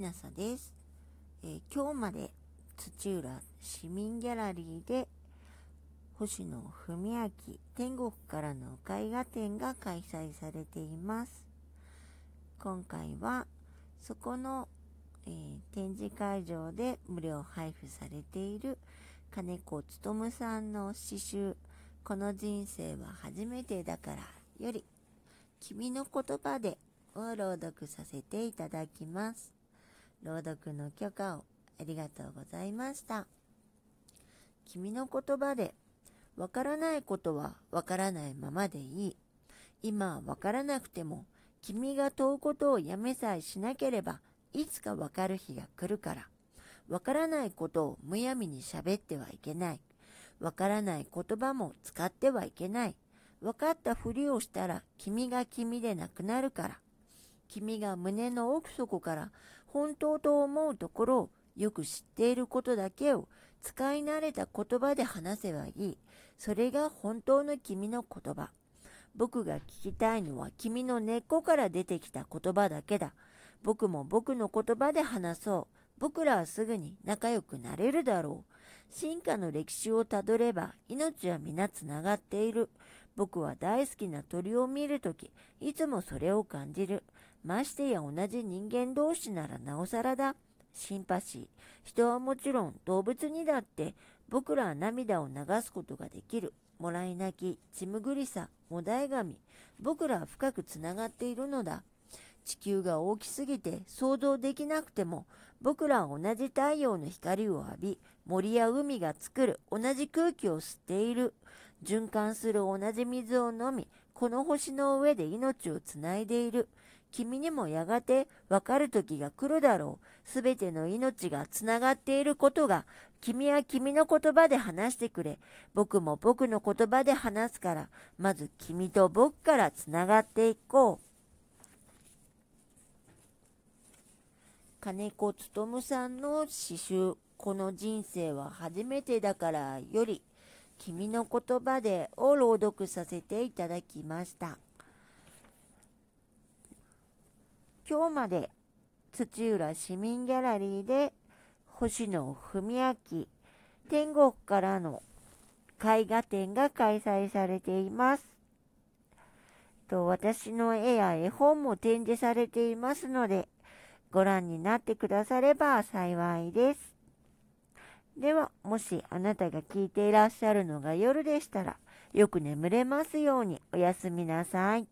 なさです、えー、今日まで土浦市民ギャラリーで星野文明天国からの絵画展が開催されています。今回はそこの、えー、展示会場で無料配布されている金子勉さんの詩集「この人生は初めてだから」より「君の言葉で」を朗読させていただきます。朗読の許可をありがとうございました。君の言葉で、わからないことはわからないままでいい。今はわからなくても、君が問うことをやめさえしなければ、いつかわかる日が来るから。わからないことをむやみに喋ってはいけない。わからない言葉も使ってはいけない。わかったふりをしたら君が君でなくなるから。君が胸の奥底から本当と思うところをよく知っていることだけを使い慣れた言葉で話せばいい。それが本当の君の言葉。僕が聞きたいのは君の根っこから出てきた言葉だけだ。僕も僕の言葉で話そう。僕らはすぐに仲良くなれるだろう。進化の歴史をたどれば命は皆つながっている。僕は大好きな鳥を見るとき、いつもそれを感じる。ましてや同じ人間同士ならなおさらだ。シンパシー。人はもちろん動物にだって僕らは涙を流すことができる。もらい泣き、血むぐりさ、もだえ神。僕らは深くつながっているのだ。地球が大きすぎて想像できなくても僕らは同じ太陽の光を浴び森や海が作る同じ空気を吸っている循環する同じ水を飲みこの星の上で命をつないでいる君にもやがてわかる時が来るだろう。すべての命がつながっていることが、君は君の言葉で話してくれ。僕も僕の言葉で話すから、まず君と僕からつながっていこう。金子勉さんの詩集、この人生は初めてだからより、君の言葉でを朗読させていただきました。今日まで土浦市民ギャラリーで星野文明天国からの絵画展が開催されています。と私の絵や絵本も展示されていますので、ご覧になってくだされば幸いです。では、もしあなたが聞いていらっしゃるのが夜でしたら、よく眠れますようにおやすみなさい。